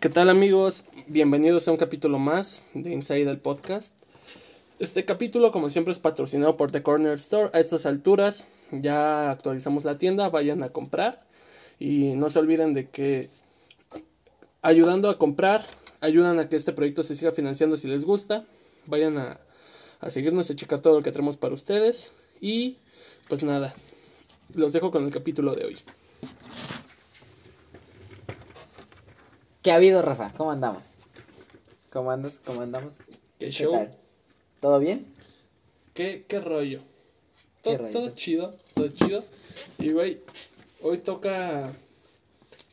¿Qué tal amigos? Bienvenidos a un capítulo más de Inside el Podcast. Este capítulo, como siempre, es patrocinado por The Corner Store. A estas alturas ya actualizamos la tienda, vayan a comprar y no se olviden de que ayudando a comprar, ayudan a que este proyecto se siga financiando si les gusta. Vayan a, a seguirnos, a checar todo lo que tenemos para ustedes y pues nada, los dejo con el capítulo de hoy. ¿Qué ha habido, raza? ¿Cómo andamos? ¿Cómo andas? ¿Cómo andamos? ¿Qué ¿Qué show? tal? ¿Todo bien? ¿Qué, qué rollo? ¿Qué Todo, rollo? todo chido, todo chido. Y güey, hoy toca.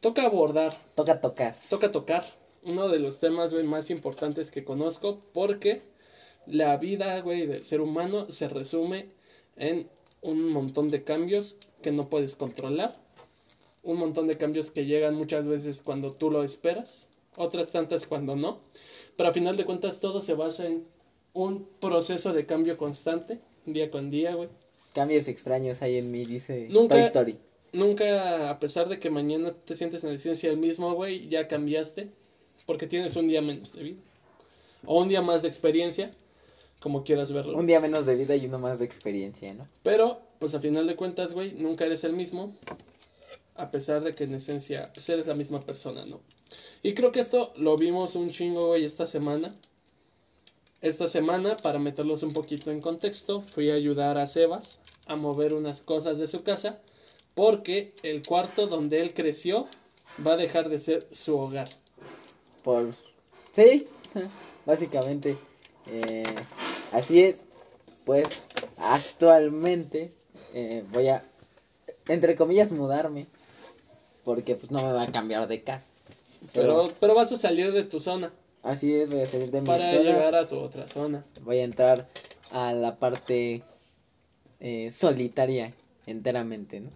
Toca abordar, Toca tocar. toca tocar uno de los temas, güey, más importantes que conozco. Porque la vida, güey, del ser humano se resume en un montón de cambios que no puedes controlar. Un montón de cambios que llegan muchas veces cuando tú lo esperas, otras tantas cuando no. Pero a final de cuentas todo se basa en un proceso de cambio constante, día con día, güey. Cambios extraños hay en mí, dice Nunca- Toy Story. Nunca, a pesar de que mañana te sientes en la ciencia del mismo, güey, ya cambiaste, porque tienes un día menos de vida. O un día más de experiencia, como quieras verlo. Un día menos de vida y uno más de experiencia, ¿no? Pero, pues a final de cuentas, güey, nunca eres el mismo, a pesar de que en esencia, pues eres la misma persona, ¿no? Y creo que esto lo vimos un chingo, güey, esta semana. Esta semana, para meterlos un poquito en contexto, fui a ayudar a Sebas a mover unas cosas de su casa, porque el cuarto donde él creció va a dejar de ser su hogar. Por... Sí, básicamente. eh, así es. Pues actualmente eh, voy a, entre comillas, mudarme. Porque pues no me va a cambiar de casa. Pero, pero vas a salir de tu zona Así es, voy a salir de mi para zona. llegar a tu otra zona. Voy a entrar a la parte eh, solitaria enteramente, ¿no?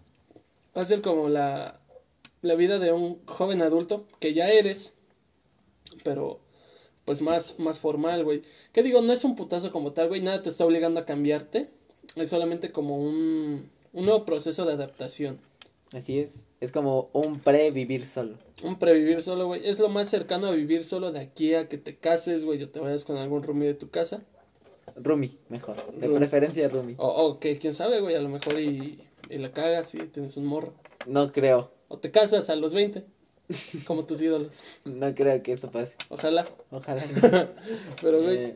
Va a ser como la, la vida de un joven adulto que ya eres, pero pues más, más formal, güey. Que digo, no es un putazo como tal, güey, nada te está obligando a cambiarte. Es solamente como un, un nuevo proceso de adaptación. Así es. Es como un pre-vivir solo. Un previvir solo, güey. Es lo más cercano a vivir solo de aquí a que te cases, güey, o te vayas con algún roomie de tu casa. Rumi, mejor. De Roomie. preferencia Rumi. O, o que quién sabe, güey, a lo mejor y, y la cagas y tienes un morro. No creo. O te casas a los 20, como tus ídolos. No creo que eso pase. Ojalá. Ojalá. no. Pero, güey, Eh,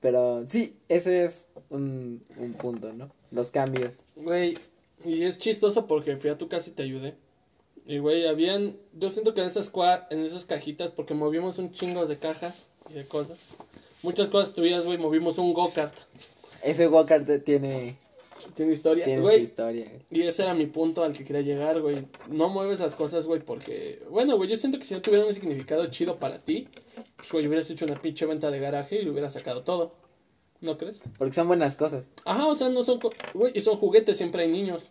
pero sí, ese es un, un punto, ¿no? Los cambios. Güey, y es chistoso porque fui a tu casa y te ayudé. Y güey, habían, yo siento que en esas cua- en esas cajitas, porque movimos un chingo de cajas y de cosas. Muchas cosas tuyas, güey, movimos un go-kart. Ese Walker tiene, Tiene historia, tiene güey. historia. Y ese era mi punto al que quería llegar, güey. No mueves las cosas, güey, porque, bueno, güey, yo siento que si no tuviera un significado chido para ti, pues, güey, hubieras hecho una pinche venta de garaje y lo hubieras sacado todo. ¿No crees? Porque son buenas cosas. Ajá, o sea, no son, güey, y son juguetes, siempre hay niños.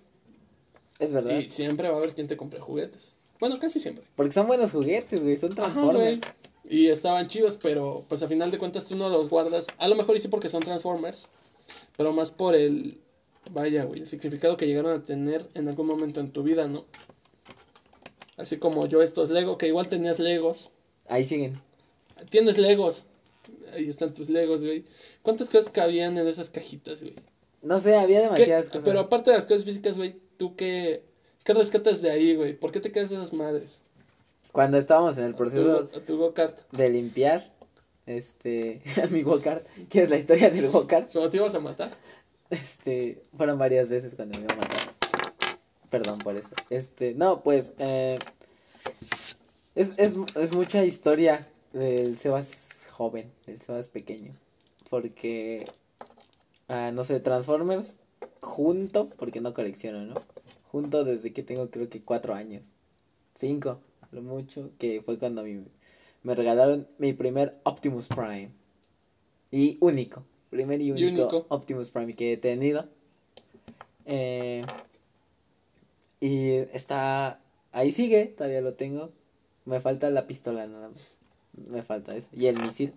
Es verdad. Y siempre va a haber quien te compre juguetes. Bueno, casi siempre. Porque son buenos juguetes, güey. Son Ajá. Transformers. Y estaban chidos, pero pues a final de cuentas tú no los guardas. A lo mejor y sí porque son Transformers, pero más por el, vaya, güey, el significado que llegaron a tener en algún momento en tu vida, ¿no? Así como yo estos Lego, que igual tenías Legos. Ahí siguen. Tienes Legos. Ahí están tus Legos, güey. ¿Cuántas cosas cabían en esas cajitas, güey? No sé, había ¿Qué- demasiadas cosas. Pero aparte de las cosas físicas, güey, ¿tú qué, qué rescatas de ahí, güey? ¿Por qué te quedas de esas madres? Cuando estábamos en el Tu, proceso tu de limpiar, este, mi go-kart, que es la historia del go-kart, ¿Cuando te ibas a matar? este, fueron varias veces cuando me iba a matar. Perdón por eso. Este, no, pues, eh, es, es, es mucha historia del Sebas joven, del Sebas pequeño, porque, ah, no sé, Transformers junto, porque no colecciono, ¿no? Junto desde que tengo creo que cuatro años, cinco, a lo mucho, que fue cuando mi, me regalaron mi primer Optimus Prime. Y único, primer y Y único, único. Optimus Prime que he tenido. Eh, y está, ahí sigue, todavía lo tengo. Me falta la pistola nada más. Me falta eso. Y el misil.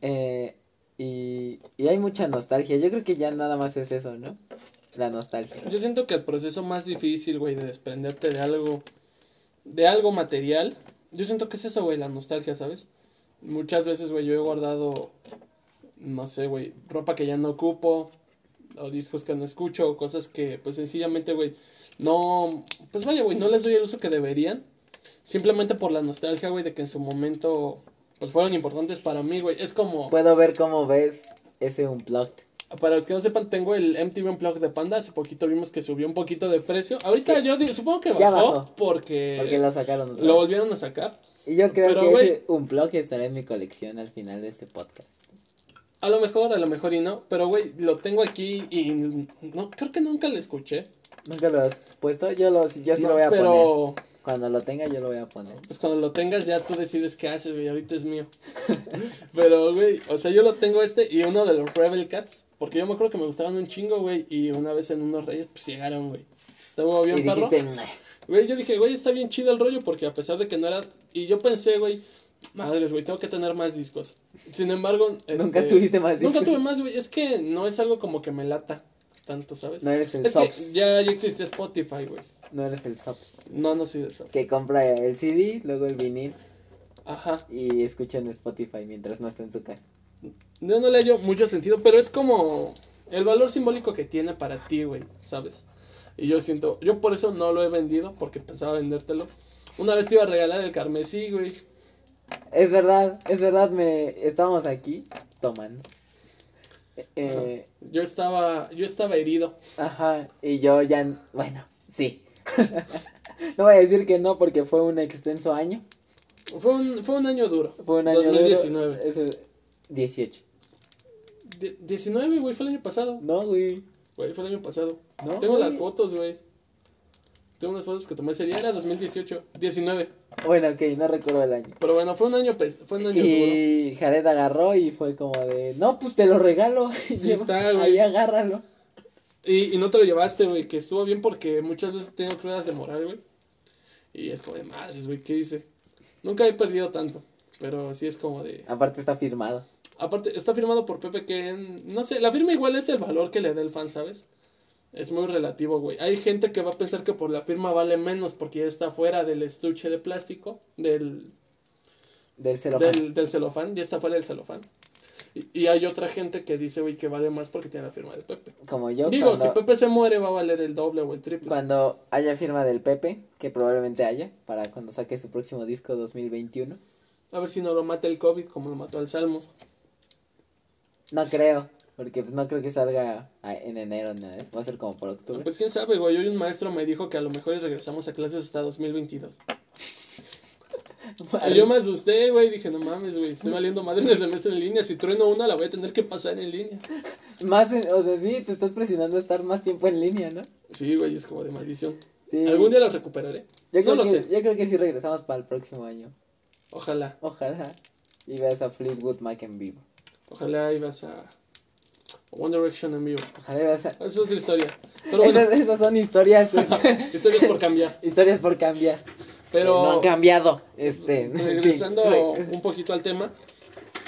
Eh, y, y hay mucha nostalgia. Yo creo que ya nada más es eso, ¿no? La nostalgia. Yo siento que el proceso más difícil, güey, de desprenderte de algo, de algo material, yo siento que es eso, güey, la nostalgia, ¿sabes? Muchas veces, güey, yo he guardado, no sé, güey, ropa que ya no ocupo, o discos que no escucho, o cosas que, pues, sencillamente, güey, no, pues vaya, güey, no les doy el uso que deberían, simplemente por la nostalgia, güey, de que en su momento, pues, fueron importantes para mí, güey, es como... Puedo ver cómo ves ese Unplugged. Para los que no sepan, tengo el MTV Unplugged de Panda. Hace poquito vimos que subió un poquito de precio. Ahorita yo digo, supongo que bajó, bajó. porque, Porque lo sacaron otra lo volvieron a sacar. Y yo creo Pero, que güey- ese Unplugged estará en mi colección al final de este podcast. A lo mejor, a lo mejor y no. Pero, güey, lo tengo aquí y no creo que nunca lo escuché. ¿Nunca lo has puesto? Yo, lo, yo sí No, lo voy a pero, poner. Cuando lo tenga yo lo voy a poner. pues cuando lo tengas ya tú decides qué haces, güey. Ahorita es mío. pero, güey, o sea, yo lo tengo este y uno de los Rebel Cats. Porque yo me acuerdo que me gustaban un chingo, güey. Y una vez en unos reyes, pues llegaron, güey. Estuvo bien y dijiste, "Mua". Güey, yo dije, güey, está bien chido el rollo porque a pesar de que no era... Y yo pensé, güey, madres, güey, tengo que tener más discos. Sin embargo... Nunca este, tuviste más discos. Nunca tuve más, güey. Es que no es algo como que me lata tanto, ¿sabes? No eres el es que ya, ya existe Spotify, güey. No eres el Sops. No, no soy de eso. Que compra el CD, luego el vinil Ajá. y escucha en Spotify mientras no está en su casa. Yo no le hallo mucho sentido, pero es como el valor simbólico que tiene para ti, güey, ¿sabes? Y yo siento, yo por eso no lo he vendido, porque pensaba vendértelo. Una vez te iba a regalar el carmesí, güey. Es verdad, es verdad, me estábamos aquí tomando. Eh, Yo estaba, yo estaba herido. ajá, y yo ya, bueno, sí. no voy a decir que no porque fue un extenso año. Fue un, fue un año duro. Fue un año duro, 2019. ese- 18. Die- 19, güey, fue el año pasado. No, güey. Güey, fue el año pasado. No, Tengo güey. las fotos, güey. Tengo unas fotos que tomé ese día, era 2018. 19. Bueno, ok, no recuerdo el año. Pero bueno, fue un año, fue un año duro. Y Jared agarró y fue como de, no, pues te lo regalo. Ahí está, güey. Ahí agárralo. Y, y no te lo llevaste, güey, que estuvo bien porque muchas veces tengo crudas de moral, güey. Y es como de madres, güey, ¿qué hice? Nunca he perdido tanto, pero sí es como de... Aparte está firmado. Aparte, está firmado por Pepe que, no sé, la firma igual es el valor que le da el fan, ¿sabes? Es muy relativo, güey. Hay gente que va a pensar que por la firma vale menos porque ya está fuera del estuche de plástico, del, Del celofán. del, del celofán, ya está fuera del celofán. Y, y hay otra gente que dice, güey, que vale más porque tiene la firma de Pepe. Como yo, Digo, cuando, si Pepe se muere va a valer el doble o el triple. cuando haya firma del Pepe, que probablemente haya, para cuando saque su próximo disco 2021. A ver si no lo mata el COVID como lo mató al Salmos. No creo, porque pues, no creo que salga en enero, nada, es- va a ser como por octubre. Pues quién sabe, güey. Hoy un maestro me dijo que a lo mejor regresamos a clases hasta 2022. Y yo me asusté, güey. Dije, no mames, güey. Estoy valiendo madre en el semestre en línea. Si trueno una, la voy a tener que pasar en línea. Más, en- o sea, sí, te estás presionando a estar más tiempo en línea, ¿no? Sí, güey, es como de maldición. Sí. Algún día la recuperaré. Yo no creo, lo que, sé. yo creo que sí regresamos para el próximo año. Ojalá. Ojalá. Y veas a Fleetwood Mac en vivo. Ojalá ibas a One Direction en vivo. Ojalá veas a... Esa es otra historia. Pero bueno, Esas, esas son historias, historias por cambiar. historias por cambiar. Pero no han cambiado. Este, regresando sí. un poquito al tema,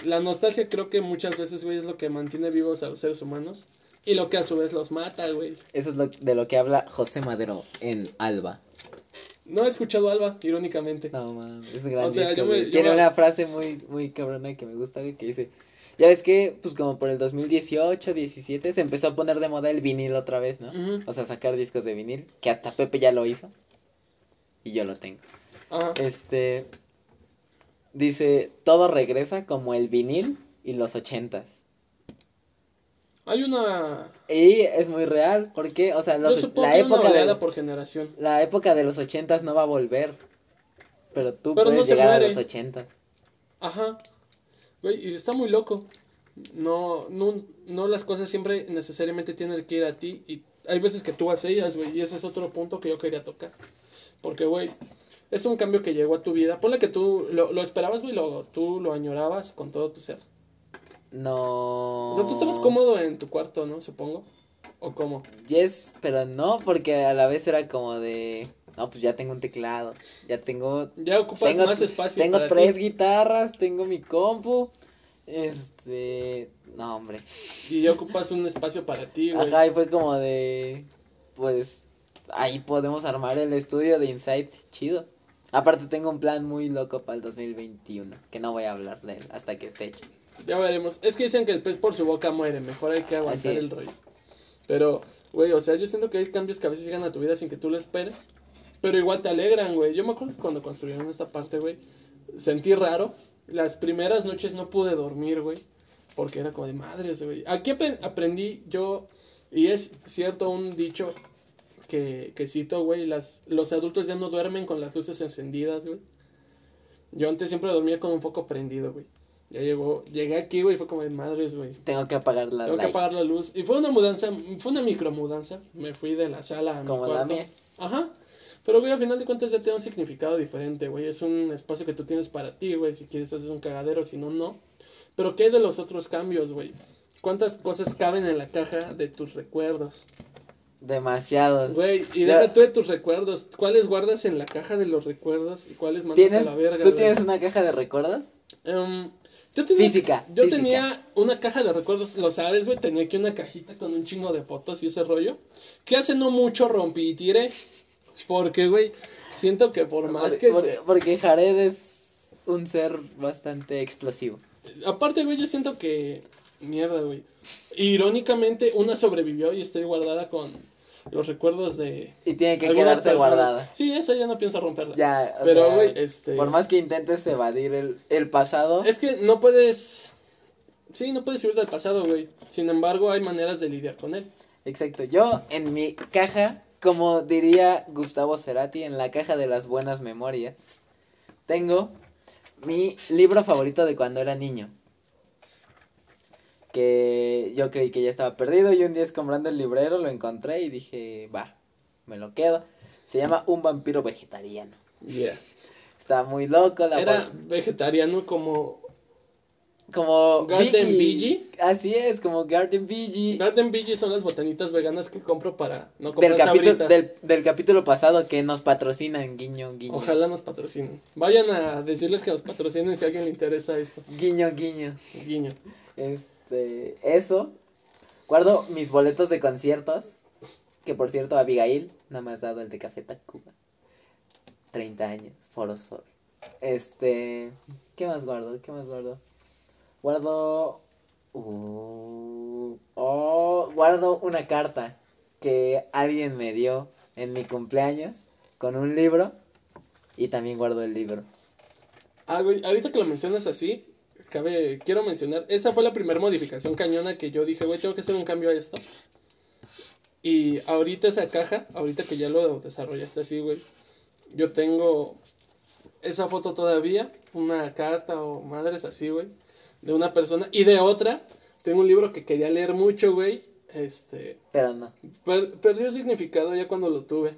la nostalgia creo que muchas veces, güey, es lo que mantiene vivos a los seres humanos y lo que a su vez los mata, güey. Eso es lo, de lo que habla José Madero en Alba. No he escuchado Alba, irónicamente. No, mames, es grande. sea, yo me- yo Tiene me- una frase muy, muy cabrona que me gusta, güey, que dice... Ya ves que, pues como por el 2018, 17, se empezó a poner de moda el vinil otra vez, ¿no? O sea, sacar discos de vinil, que hasta Pepe ya lo hizo. Y yo lo tengo. Ajá. Este... Dice, todo regresa como el vinil y los ochentas. Hay una... Y es muy real, porque, o sea, los, la que una época oleada de, por generación. la época de los ochentas no va a volver. Pero tú Pero no puedes se llegar a los ochentas. Ajá. Güey, y está muy loco. No, no, no las cosas siempre necesariamente tienen que ir a ti. Y hay veces que tú vas a ellas, güey. Y ese es otro punto que yo quería tocar. Porque, güey, es un cambio que llegó a tu vida. Ponle que tú lo, lo esperabas, güey. Lo, tú lo añorabas con todo tu ser. No. O sea, tú estabas cómodo en tu cuarto, ¿no? Supongo. ¿O cómo? Yes, pero no, porque a la vez era como de. No, pues ya tengo un teclado. Ya tengo. Ya ocupas Tengo, más espacio tengo para tres ti. guitarras, tengo mi compu. Este. No, hombre. Y ya ocupas un espacio para ti, güey. Ajá, y fue como de. Pues. Ahí podemos armar el estudio de Insight chido. Aparte tengo un plan muy loco para el 2021, que no voy a hablar de él hasta que esté hecho. Ya veremos. Es que dicen que el pez por su boca muere. Mejor hay que aguantar el rollo. Pero, güey, o sea, yo siento que hay cambios que a veces llegan a tu vida sin que tú lo esperes. Pero igual te alegran, güey. Yo me acuerdo que cuando construyeron esta parte, güey, sentí raro. Las primeras noches no pude dormir, güey. Porque era como de madres, güey. Aquí aprendí yo, y es cierto un dicho que, que cito, güey, las, los adultos ya no duermen con las luces encendidas, güey. Yo antes siempre dormía con un foco prendido, güey. Ya llegó, llegué aquí, güey, fue como de madres, güey. Tengo que apagar la Tengo que apagar la luz. Y fue una mudanza, fue una micro mudanza. Me fui de la sala a mi Como la cuarto. mía. Ajá. Pero, güey, al final de cuentas ya tiene un significado diferente, güey. Es un espacio que tú tienes para ti, güey. Si quieres hacer un cagadero, si no, no. Pero, ¿qué hay de los otros cambios, güey? ¿Cuántas cosas caben en la caja de tus recuerdos? Demasiados. Güey, y deja tú de tus recuerdos. ¿Cuáles guardas en la caja de los recuerdos y cuáles mandas ¿Tienes, a la verga? ¿Tú tienes una caja de recuerdos? Em, yo tenía, Física, Yo física. tenía una caja de recuerdos, lo sabes, güey. Tenía aquí una cajita con un chingo de fotos y ese rollo. Que hace no mucho rompí y tiré. Porque, güey, siento que por más Por- que. por- porque Jared es un ser bastante explosivo. Aparte, güey, yo siento que. Mierda, güey. Irónicamente, una sobrevivió y estoy guardada con los recuerdos de. Y tiene que quedarse personas. guardada. Sí, esa ya no pienso romperla. Ya, Pero, sea, güey, este. Por más que intentes evadir el, el pasado, Es que no puedes. Sí, no puedes huir del pasado, güey. Sin embargo, hay maneras de lidiar con él. exacto. Yo en mi caja, como diría Gustavo Cerati, en la caja de las buenas memorias, tengo mi libro favorito de cuando era niño. Que yo creí que ya estaba perdido y un día comprando el librero lo encontré y dije, va, me lo quedo. Se llama Un vampiro vegetariano. Yeah. Está muy loco. La Era vegetariano como como Garden Veggie. Así es, como Garden Veggie. Garden Veggie son las botanitas veganas que compro para no Del comprar capítulo, sabritas. del, del capítulo pasado que nos patrocinan, guiño, guiño. Ojalá nos patrocinen. Vayan a decirles que nos patrocinen si a alguien le interesa esto. Guiño, guiño. Guiño. Este, eso. Guardo mis boletos de conciertos. Que por cierto, Abigail no me has dado el de Café Tacuba. 30 años, Foro Sol. Este, ¿qué más guardo? ¿Qué más guardo? Guardo. Oh, guardo una carta que alguien me dio en mi cumpleaños con un libro. Y también guardo el libro. Ah, güey, ahorita que lo mencionas así, cabe, quiero mencionar, esa fue la primera modificación cañona que yo dije, güey, tengo que hacer un cambio a esto. Y ahorita esa caja, ahorita que ya lo desarrollaste así, güey, yo tengo esa foto todavía, una carta o madres así, güey, de una persona y de otra, tengo un libro que quería leer mucho, güey, este, Pero no. per- perdió significado ya cuando lo tuve,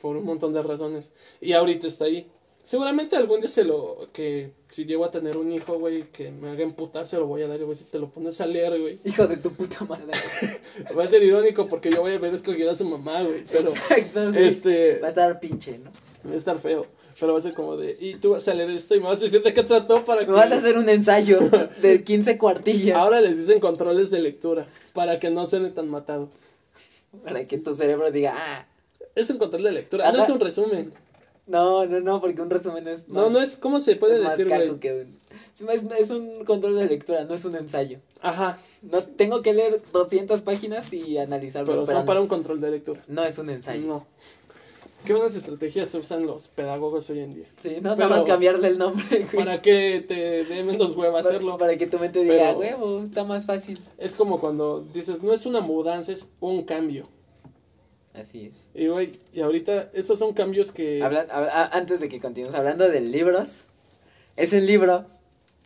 por un montón de razones, y ahorita está ahí. Seguramente algún día se lo, que si llego a tener un hijo, güey, que me haga emputar, se lo voy a dar, güey, si te lo pones a leer, güey. Hijo de tu puta madre. Va a ser irónico porque yo voy a haber escogido a su mamá, güey, pero, Exacto, güey. este, Va a estar pinche, ¿no? va a estar feo, pero va a ser como de, y tú vas a leer esto y me vas a decir de qué trató para que... Me van a hacer un ensayo de 15 cuartillas. Ahora les dicen controles de lectura, para que no suene tan matado. Para que tu cerebro diga, ah. Es un control de lectura, no Ajá. es un resumen. No, no, no, porque un resumen es más. No, no es, ¿cómo se puede es más decir, caco güey? que un. Es, más- un control de lectura, no es un ensayo. Ajá, No tengo que leer 200 páginas y analizarlo. pero pero son para no, un control de lectura. no es un ensayo. No. ¿Qué buenas estrategias usan los pedagogos hoy en día? Sí, no, nada más cambiarle el nombre. güey. Para que te dé menos hueva Para- hacerlo. Para que tu mente diga, huevo, está más fácil. Es como cuando dices, no es una mudanza, es un cambio. Así es. Y güey, y ahorita esos son cambios que... Habla- ah, antes de que continúes hablando de libros, es el libro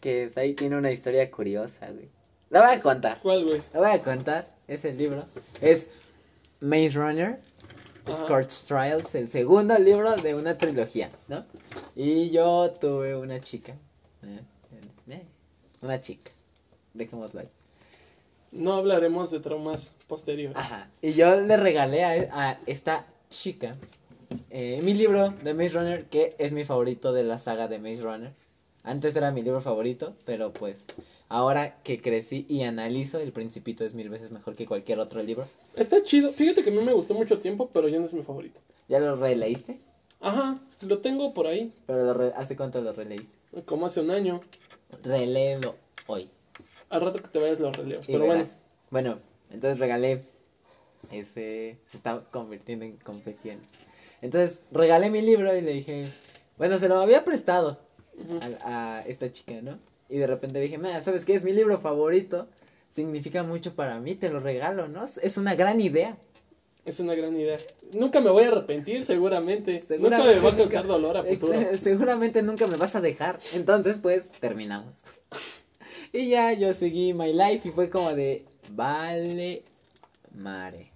que ahí tiene una historia curiosa, güey. La voy a contar. ¿Cuál, güey? La voy a contar. Es el libro. Es Maze Runner. Scorch Trials, el segundo libro de una trilogía, ¿no? Y yo tuve una chica. eh, eh, una chica. Dejémoslo ahí. No hablaremos de traumas posteriores. Ajá. Y yo le regalé a, a esta chica eh, mi libro de Maze Runner, que es mi favorito de la saga de Maze Runner. Antes era mi libro favorito, pero pues ahora que crecí y analizo, El Principito es mil veces mejor que cualquier otro libro. Está chido. Fíjate que a mí me gustó mucho tiempo, pero ya no es mi favorito. ¿Ya lo releíste? Ajá, lo tengo por ahí, Pero lo re- ¿hace cuánto lo releíste? como hace un año. Reléelo hoy. Al rato que te vayas lo releo. Y Pero bueno, verás. Bueno, entonces regalé. Ese se está convirtiendo en confesiones. Entonces regalé mi libro y le dije. Bueno, se lo había prestado a, a esta chica, ¿no? Y de repente dije, "Mira, ¿sabes qué? Es mi libro favorito. Significa mucho para mí, te lo regalo, ¿no? Es- una gran idea. es una gran idea. Nunca me voy a arrepentir, seguramente. Seguramente nunca me va a nunca- causar dolor a futuro. Seguramente nunca me vas a dejar. Entonces, pues, terminamos. y ya yo seguí my life y fue como de, vale, mare.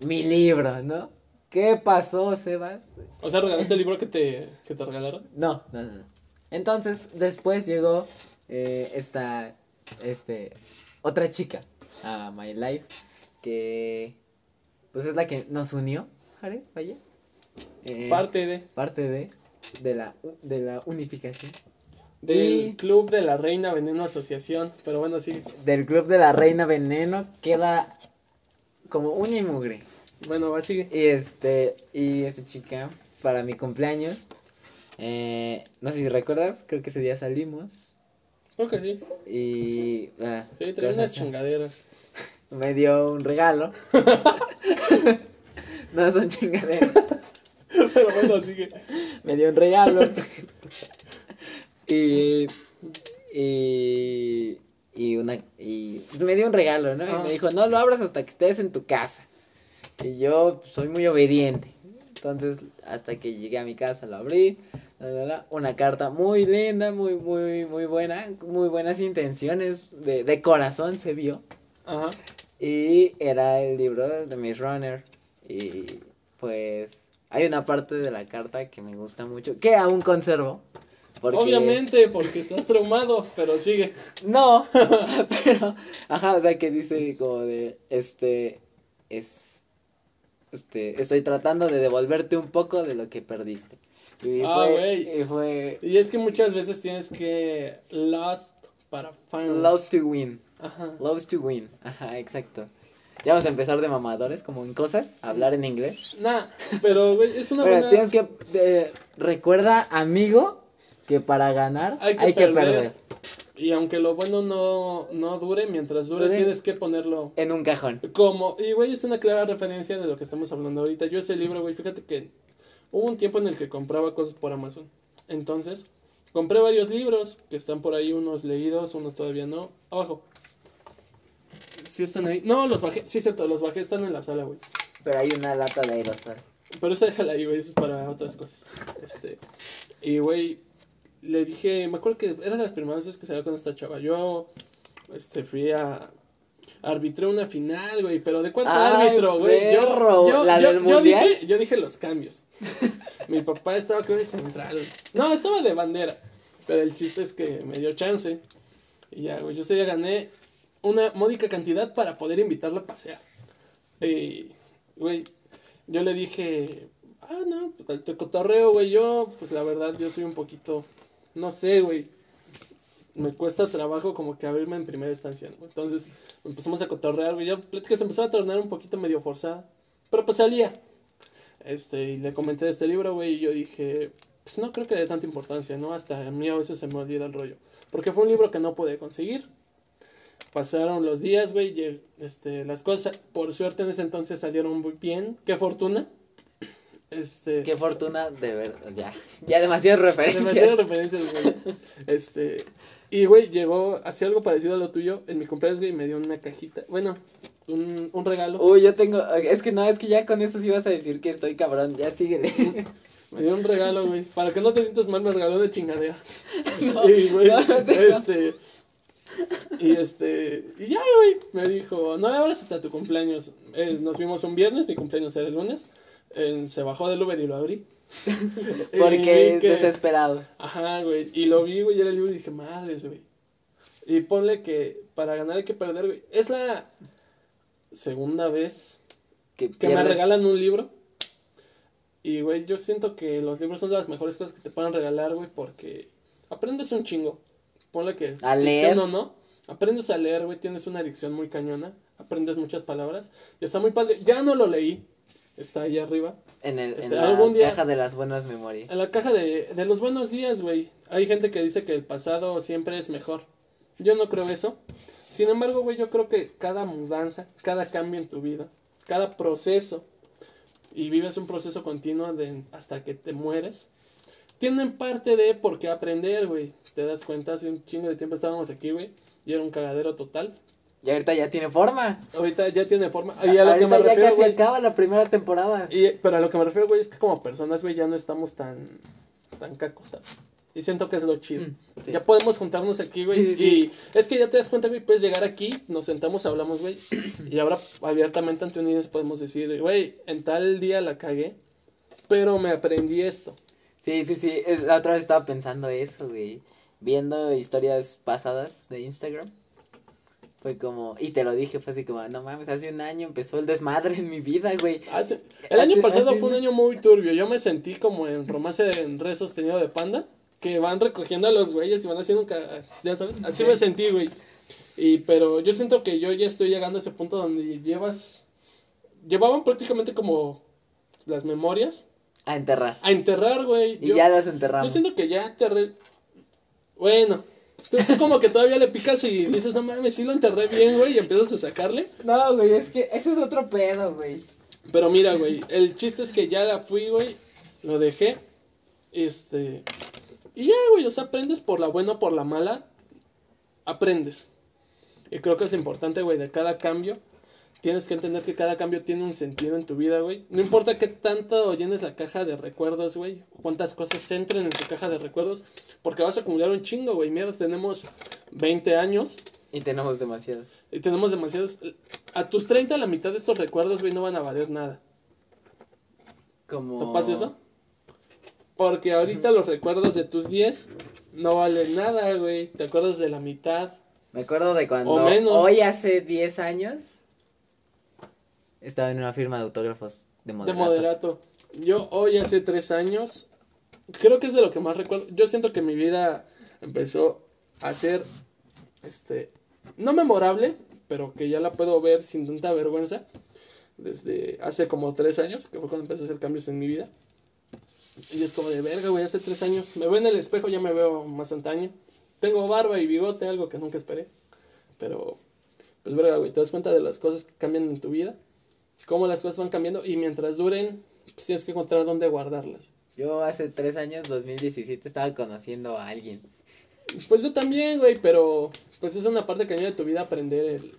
Mi libro, ¿no? ¿Qué pasó, Sebas? O sea, regalaste el libro que te, que te regalaron. No, no, no. no. Entonces, después llegó eh, esta, este, otra chica a my life que, pues es la que nos unió, Jare, vaya. Eh, Parte de parte de, de la, de la unificación. Del y- Club de la Reina Veneno Asociación. Pero bueno, sí. Del club de la reina veneno queda como uña y mugre. Bueno, va, sigue. Y este, y esta chica, para mi cumpleaños, eh, no sé si recuerdas, creo que ese día salimos Creo que sí. y... ah, Sí, cosas unas chingaderas. me dio un regalo. no son chingaderas. Pero bueno, sigue. me dio un regalo. y, y, y una, y me dio un regalo, ¿no? Y Ah. me dijo, no lo abras hasta que estés en tu casa. Y yo soy muy obediente. Entonces, hasta que llegué a mi casa, lo abrí. la, la, la, Una carta muy linda, muy, muy, muy buena, muy buenas intenciones, de, de corazón se vio. Ajá. Y era el libro de Miss Runner. Y pues hay una parte de la carta que me gusta mucho, que aún conservo. Porque... Obviamente, porque estás traumado, pero sigue. No, pero, ajá, o sea que dice como de, este, es, este, estoy tratando de devolverte un poco de lo que perdiste. Y Ah, güey. y fue Y es que muchas veces tienes que lost para find. lost to win, Ajá. lost to win, ajá, exacto. Ya vamos a empezar de mamadores, como en cosas, a hablar en inglés. Nah, pero güey, es una Pero buena. tienes que, eh, recuerda, amigo, que para ganar Hay hay que que, perder. perder. Y aunque lo bueno no, no dure, mientras dure, Dure. tienes que ponerlo En un cajón. como. Y güey, es una clara referencia de lo que estamos hablando ahorita. Yo ese libro, güey, fíjate que hubo un tiempo en el que compraba cosas por Amazon. Entonces, compré varios libros que están por ahí, unos leídos, unos todavía no. Abajo. Sí están ahí. No, los bajé. Sí, cierto, los bajé, están en la sala, güey. Pero hay una lata de aerosol. Pero esa déjala ahí, güey, eso es para otras cosas. Este, y güey, le dije, me acuerdo que era de las primeras veces que salía con esta chava. Yo, este, fui a, arbitré una final, güey, pero ¿de cuál Ay, árbitro, güey? Yo, yo, ¿la yo, del yo dije, yo dije los cambios. Mi papá estaba creo de central. No, estaba de bandera. Pero el chiste es que me dio chance. Y ya, güey, yo ese día gané una módica cantidad para poder invitarla a pasear. Y, güey, yo le dije, ah, no, pues te cotorreo, güey, yo, pues la verdad, yo soy un poquito, no sé, güey, me cuesta trabajo como que abrirme en primera instancia, ¿no? Entonces empezamos a cotorrear, güey, ya plática se empezó a tornar un poquito medio forzada, pero pues salía. Este, y le comenté de este libro, güey, y yo dije, pues no creo que dé tanta importancia, ¿no? Hasta a mí a veces se me olvida el rollo. Porque fue un libro que no pude conseguir. Pasaron los días, güey, y este, las cosas, por suerte en ese entonces salieron muy bien. Qué fortuna. Este, Qué fortuna de ver, ya, ya demasiadas referencias. demasiadas referencias, güey. Este, y güey, llegó, hacía algo parecido a lo tuyo en mi cumpleaños, güey, y me dio una cajita, bueno, un, un regalo. Uy, yo tengo, es que no, es que ya con eso sí vas a decir que estoy cabrón, ya síguele. Me dio un regalo, güey. Para que no te sientas mal, me regaló de chingadera. No, y, güey, no, no, no. este. Y este. Y ya, güey. Me dijo, no le abras hasta tu cumpleaños. Eh, nos vimos un viernes, mi cumpleaños era el lunes. Eh, se bajó del Uber y lo abrí. Porque que- desesperado. Ajá, güey. Y lo vi, güey, y era el libro y dije, madres, güey. Y ponle que para ganar hay que perder, güey. Es la segunda vez Que, que me regalan un libro. Y, güey, yo siento que los libros son de las mejores cosas que te pueden regalar, güey, porque aprendes un chingo. Ponle que A leer. o no. Aprendes a leer, güey, tienes una adicción muy cañona. Aprendes muchas palabras. Y está muy padre. Ya no lo leí. Está ahí arriba. En, el, Este, en la algún día- caja de las buenas memorias. En la caja de, de los buenos días, güey. Hay gente que dice que el pasado siempre es mejor. Yo no creo eso. Sin embargo, güey, yo creo que cada mudanza, cada cambio en tu vida, cada proceso, y vives un proceso continuo de, hasta que te mueres, tienen parte de por qué aprender, güey. Te das cuenta, hace un chingo de tiempo estábamos aquí, güey, y era un cagadero total. Y ahorita ya tiene forma. Ahorita ya tiene forma. Y a lo que ahorita me ya casi acaba la primera temporada. y, pero a lo que me refiero, güey, es que como personas, güey, ya no estamos tan, tan cacos, ¿sabes? Y siento que es lo chido. Mm, sí. Ya podemos juntarnos aquí, güey. Sí, sí, sí. Y es que ya te das cuenta, güey, puedes llegar aquí, nos sentamos, hablamos, güey. y ahora abiertamente ante unidos podemos decir, güey, en tal día la cagué, pero me aprendí esto. Sí, sí, sí. eh, La otra vez estaba pensando eso, güey. Viendo historias pasadas de Instagram. Fue como, y te lo dije, fue así como, no mames, hace un año empezó el desmadre en mi vida, güey. Hace- el año pasado hace fue un año muy turbio. Yo me sentí como en romance en red sostenido de panda, que van recogiendo a los güeyes y van haciendo ya sabes, así me sentí, güey. Y pero yo siento que yo ya estoy llegando a ese punto donde llevas llevaban prácticamente como las memorias A enterrar. a enterrar, güey. Y Yo, ya yo enterramos. siento que ya enterré Bueno, tú, tú como que todavía le picas y dices, "No mames, sí lo enterré bien, güey", y empiezas a sacarle. No, güey, es que ese es otro pedo, güey. Pero mira, güey, el chiste es que ya la fui, güey, lo dejé, este, y ya, güey, o sea, aprendes por la buena o por la mala, aprendes. Y creo que es importante, güey, de cada cambio, tienes que entender que cada cambio tiene un sentido en tu vida, güey. No importa qué tanto llenes la caja de recuerdos, güey, o cuántas cosas entren en tu caja de recuerdos, porque vas a acumular un chingo, güey. Mira, tenemos 20 años, Y tenemos demasiados. y tenemos demasiados... A tus 30, la mitad de estos recuerdos, güey, no van a valer nada. Como... ¿Topas eso? Porque ahorita los recuerdos de tus 10 no valen nada, güey. Te acuerdas de la mitad. Me acuerdo de cuando O menos. hoy hace 10 años estaba en una firma de autógrafos de De moderato. moderato. Yo hoy hace 3 años, creo que es de lo que más recuerdo. Yo siento que mi vida empezó a ser, este, no memorable, pero que ya la puedo ver sin tanta vergüenza. Desde hace como 3 años, que fue cuando empecé a hacer cambios en mi vida. Y es como de verga, güey, hace 3 años. Me veo en el espejo, ya me veo más antaño. Tengo barba y bigote, algo que nunca esperé. Pero, pues verga, güey, te das cuenta de las cosas que cambian en tu vida. Cómo las cosas van cambiando y mientras duren, pues tienes que encontrar dónde guardarlas. Yo hace 3 años, 2017, estaba conociendo a alguien. Pues yo también, güey, pero pues es una parte que de tu vida aprender el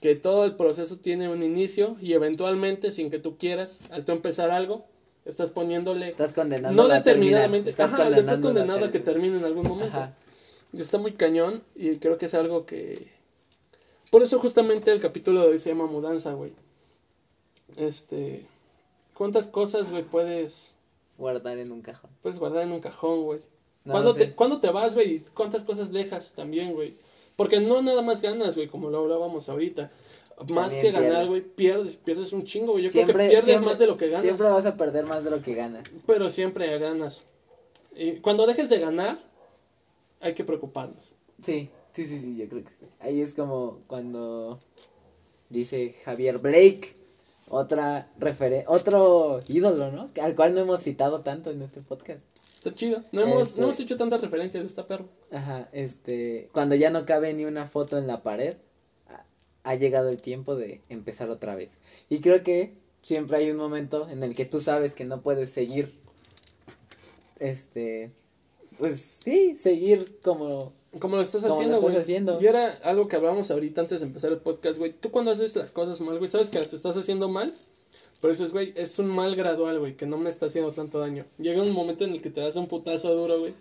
que todo el proceso tiene un inicio y eventualmente, sin que tú quieras, al tú empezar algo, estás poniéndole Estás condenando no a determinadamente, terminar. ajá, estás condenado a que termine en algún momento. Ajá. Y está muy cañón y creo que es algo que... Por eso justamente el capítulo de hoy se llama Mudanza, güey. Este... ¿Cuántas cosas, güey, puedes, Guardar en un cajón. puedes guardar en un cajón, güey? No ¿Cuándo, lo sé. te, ¿Cuándo te vas, güey? ¿Y ¿Cuántas cosas dejas también, güey? Porque no nada más ganas, güey, como lo hablábamos ahorita. Más También que ganar, güey, pierdes, pierdes un chingo, güey. Yo Siempre- creo que pierdes siempre- más de lo que ganas. Siempre vas a perder más de lo que ganas. Pero siempre ganas. Y cuando dejes de ganar, hay que preocuparnos. Sí, sí, sí, sí, yo creo que sí. Ahí es como cuando dice Javier Blake, otra referen otro ídolo, ¿no? Al cual no hemos citado tanto en este podcast. Está chido. No hemos, Este- no hemos hecho tantas referencias de esta perro. Ajá, este, cuando ya no cabe ni una foto en la pared, ha llegado el tiempo de empezar otra vez. Y creo que siempre hay un momento en el que tú sabes que no puedes seguir, este, pues sí, seguir como, Como lo estás Como lo haciendo, estás güey. haciendo. Y era algo que hablábamos ahorita antes de empezar el podcast, güey. Tú cuando haces las cosas mal, güey, sabes que las estás haciendo mal. Pero eso es, güey, es un mal gradual, güey, que no me está haciendo tanto daño. Llega un momento en el que te das un putazo duro, güey.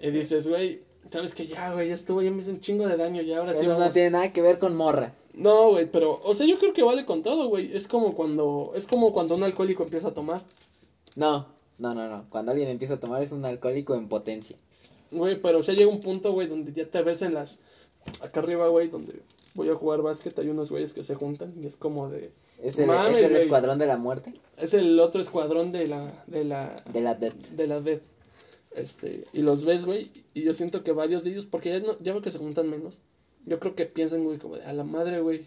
Y dices, güey, sabes que ya, güey, ya estuvo, ya me hizo un chingo de daño, ya ahora sí eso no vamos. tiene nada que ver con morras. No, güey, pero, o sea, yo creo que vale con todo, güey. Es como cuando, es como cuando un alcohólico empieza a tomar. No, no, no, no, cuando alguien empieza a tomar es un alcohólico en potencia. Güey, pero o sea, llega un punto, güey, donde ya te ves en las... Acá arriba, güey, donde voy a jugar básquet, hay unos güeyes que se juntan y es como de... Es el, Mames, es el escuadrón de la muerte, Es el otro escuadrón de la... De la... de la Death. De la Death. Este, y los ves, güey, y yo siento que varios de ellos, porque ya, no, ya veo que se juntan menos, yo creo que piensan, güey, como de, a la madre, güey,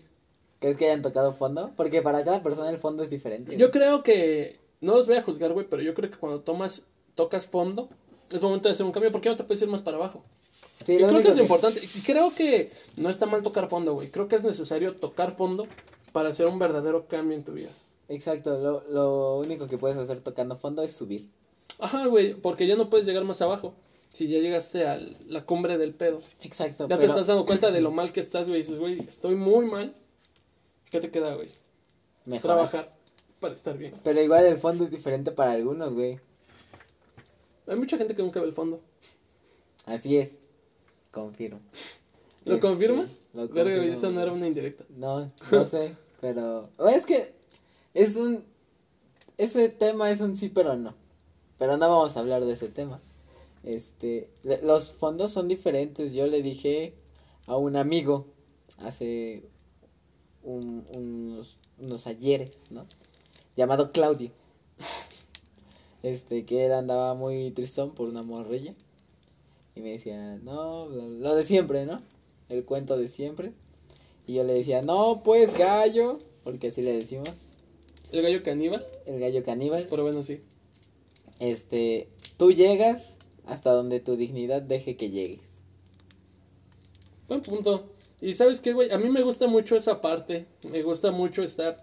¿Crees que hayan tocado fondo? Porque para cada persona el fondo es diferente. Yo creo que, no los voy a juzgar, güey, pero yo creo que cuando tomas, tocas fondo, es momento de hacer un cambio, porque no te puedes ir más para abajo. Sí, Y creo que es lo importante. Y creo que no está mal tocar fondo, güey. Creo que es necesario tocar fondo para hacer un verdadero cambio en tu vida. Exacto, lo, lo único que puedes hacer tocando fondo es subir. Ajá, güey, porque ya no puedes llegar más abajo. Si ya llegaste a la cumbre del pedo. Exacto, Ya te estás dando cuenta de lo mal que estás, güey. Dices, güey, estoy muy mal. ¿Qué te queda, güey? mejoras. Trabajar para estar bien. Pero igual el fondo es diferente para algunos, güey. Hay mucha gente que nunca ve el fondo. Así es. Confirmo. ¿Lo Este, confirmas? Lo Verga, confirmo, eso no era una indirecta. No, no sé, pero es que es un ese tema es un sí pero no. Pero no vamos a hablar de ese tema. Este, los fondos son diferentes. Yo le dije a un amigo hace un- unos unos ayeres, ¿no? Llamado Claudio. Este, que él andaba muy tristón por una morrilla. Y me decía, no, lo, de siempre, ¿no? El cuento de siempre. Y yo le decía, no, pues gallo, porque así le decimos, El gallo caníbal, el gallo caníbal. pero bueno, sí. Este, tú llegas hasta donde tu dignidad deje que llegues. Buen punto. Y sabes qué, güey, a mí me gusta mucho esa parte. Me gusta mucho estar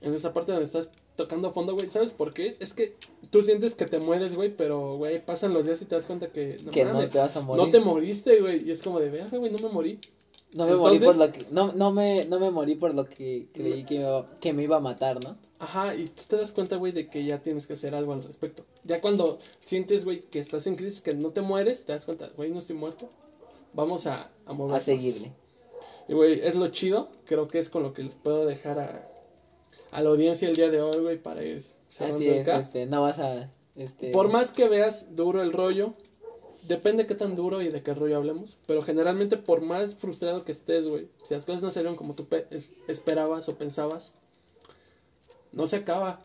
en esa parte donde estás tocando fondo, güey. ¿Sabes por qué? Es que tú sientes que te mueres, güey, pero, güey, pasan los días y te das cuenta que no que no te vas a morir. no te moriste, güey. Y es como de, verga, güey, no me morí. No me morí por lo que, no, no me, no me morí por lo que creí que, me iba- que me iba a matar, ¿no? Ajá, y tú te das cuenta, güey, de que ya tienes que hacer algo al respecto. Ya cuando sientes, güey, que estás en crisis, que no te mueres, te das cuenta, güey, no estoy muerto. Vamos a, a A movernos. seguirle. Y, güey, es lo chido. Creo que es con lo que les puedo dejar a, a la audiencia el día de hoy, güey, para ir Así es, este, no vas a, este. Por más que veas duro el rollo, depende qué tan duro y de qué rollo hablemos. Pero generalmente, por más frustrado que estés, güey, si las cosas no salieron como tú pe- es- esperabas o pensabas, no se acaba.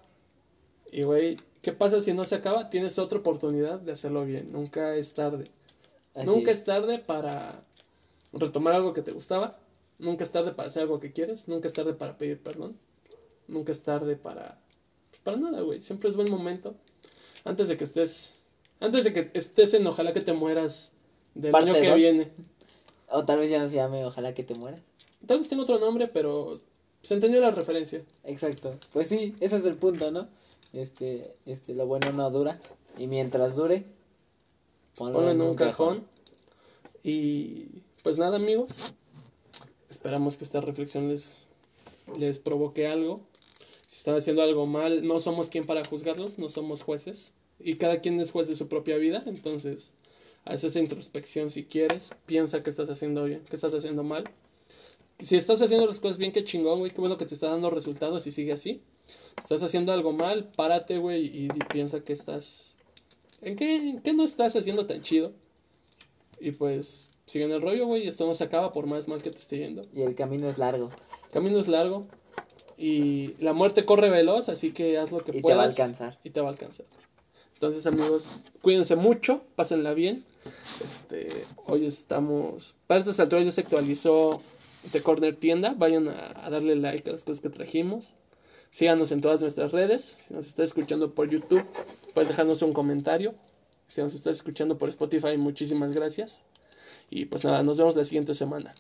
Y, güey, ¿qué pasa si no se acaba? Tienes otra oportunidad de hacerlo bien. Nunca es tarde. así Nunca es. es tarde para retomar algo que te gustaba. Nunca es tarde para hacer algo que quieres. Nunca es tarde para pedir perdón. Nunca es tarde para... Para nada, güey. Siempre es buen momento. Antes de que estés... Antes de que estés en Ojalá que te mueras del Parte año que dos. viene. O tal vez ya no se llame Ojalá que te mueras. Tal vez tenga otro nombre, pero se entendió la referencia. Exacto. Pues sí, ese es el punto, ¿no? Este, este, lo bueno no dura. Y mientras dure, Ponlo en un cajón. Y pues nada, amigos. Esperamos que esta reflexión les, les provoque algo. Están haciendo algo mal, no somos quien para juzgarlos, no somos jueces. Y cada quien es juez de su propia vida. Entonces, haz esa introspección si quieres. Piensa que estás haciendo bien, que estás haciendo mal. Si estás haciendo las cosas bien, qué chingón, güey. Qué bueno que te está dando resultados y sigue así. Estás haciendo algo mal, párate, güey, y, y piensa que estás. ¿En qué, en qué no estás haciendo tan chido? Y pues, sigue en el rollo, güey. Esto no se acaba por más mal que te esté yendo. Y el camino es largo. Camino es largo. Y la muerte corre veloz, así que haz lo que Y te puedas. va a alcanzar. Y te va a alcanzar. Entonces, amigos, cuídense mucho, pásenla bien. Este, hoy estamos. Para estas alturas ya se actualizó The Corner Tienda. Vayan a, a darle like a las cosas que trajimos. Síganos en todas nuestras redes. Si nos estás escuchando por YouTube, puedes dejarnos un comentario. Si nos estás escuchando por Spotify, muchísimas gracias. Y pues nada, nos vemos la siguiente semana.